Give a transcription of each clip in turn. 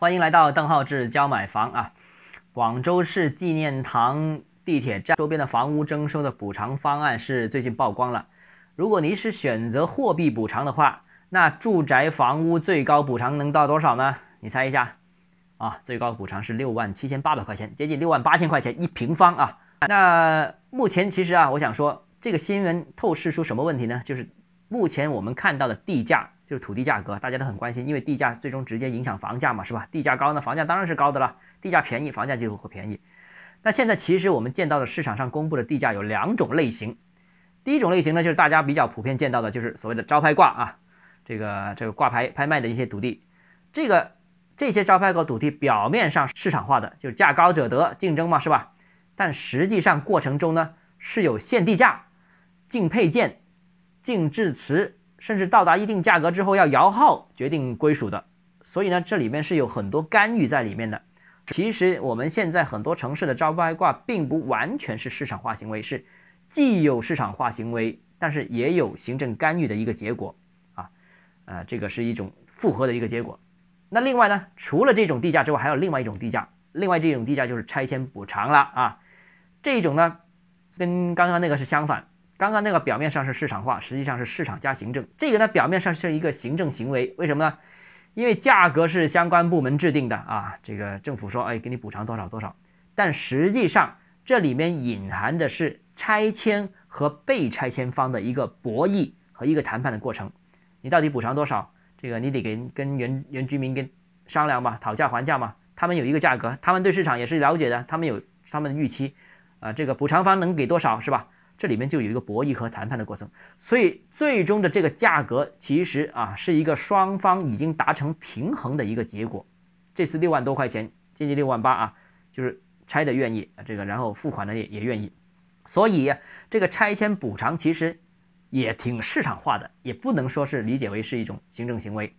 欢迎来到邓浩志教买房啊！广州市纪念堂地铁站周边的房屋征收的补偿方案是最近曝光了。如果您是选择货币补偿的话，那住宅房屋最高补偿能到多少呢？你猜一下啊？最高补偿是六万七千八百块钱，接近六万八千块钱一平方啊！那目前其实啊，我想说这个新闻透视出什么问题呢？就是目前我们看到的地价。就是土地价格，大家都很关心，因为地价最终直接影响房价嘛，是吧？地价高呢，房价当然是高的了；地价便宜，房价就会便宜。那现在其实我们见到的市场上公布的地价有两种类型，第一种类型呢，就是大家比较普遍见到的，就是所谓的招拍挂啊，这个这个挂牌拍卖的一些土地，这个这些招拍挂土地表面上市场化的，就是价高者得，竞争嘛，是吧？但实际上过程中呢，是有限地价、竞配件、竞质词。甚至到达一定价格之后要摇号决定归属的，所以呢，这里面是有很多干预在里面的。其实我们现在很多城市的招拍挂并不完全是市场化行为，是既有市场化行为，但是也有行政干预的一个结果啊，呃，这个是一种复合的一个结果。那另外呢，除了这种地价之外，还有另外一种地价，另外这种地价就是拆迁补偿了啊，这种呢，跟刚刚那个是相反。刚刚那个表面上是市场化，实际上是市场加行政。这个呢，表面上是一个行政行为，为什么呢？因为价格是相关部门制定的啊，这个政府说，哎，给你补偿多少多少。但实际上这里面隐含的是拆迁和被拆迁方的一个博弈和一个谈判的过程。你到底补偿多少？这个你得给跟原原居民跟商量嘛，讨价还价嘛。他们有一个价格，他们对市场也是了解的，他们有他们的预期，啊，这个补偿方能给多少是吧？这里面就有一个博弈和谈判的过程，所以最终的这个价格其实啊是一个双方已经达成平衡的一个结果。这次六万多块钱，接近六万八啊，就是拆的愿意，这个然后付款的也也愿意，所以这个拆迁补偿其实也挺市场化的，也不能说是理解为是一种行政行为。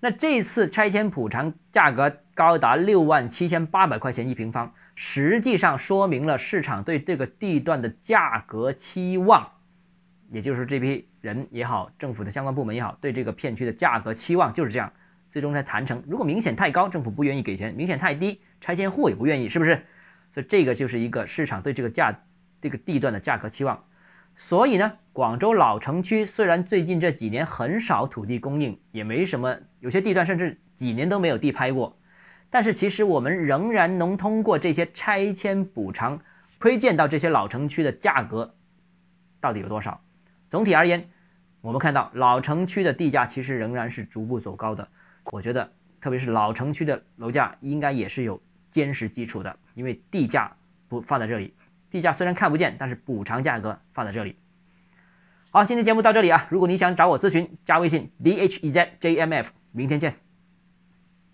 那这次拆迁补偿价格高达六万七千八百块钱一平方。实际上说明了市场对这个地段的价格期望，也就是这批人也好，政府的相关部门也好，对这个片区的价格期望就是这样，最终才谈成。如果明显太高，政府不愿意给钱；明显太低，拆迁户也不愿意，是不是？所以这个就是一个市场对这个价这个地段的价格期望。所以呢，广州老城区虽然最近这几年很少土地供应，也没什么，有些地段甚至几年都没有地拍过。但是其实我们仍然能通过这些拆迁补偿，窥见到这些老城区的价格到底有多少。总体而言，我们看到老城区的地价其实仍然是逐步走高的。我觉得，特别是老城区的楼价应该也是有坚实基础的，因为地价不放在这里，地价虽然看不见，但是补偿价格放在这里。好，今天节目到这里啊，如果你想找我咨询，加微信 d h e z j m f，明天见。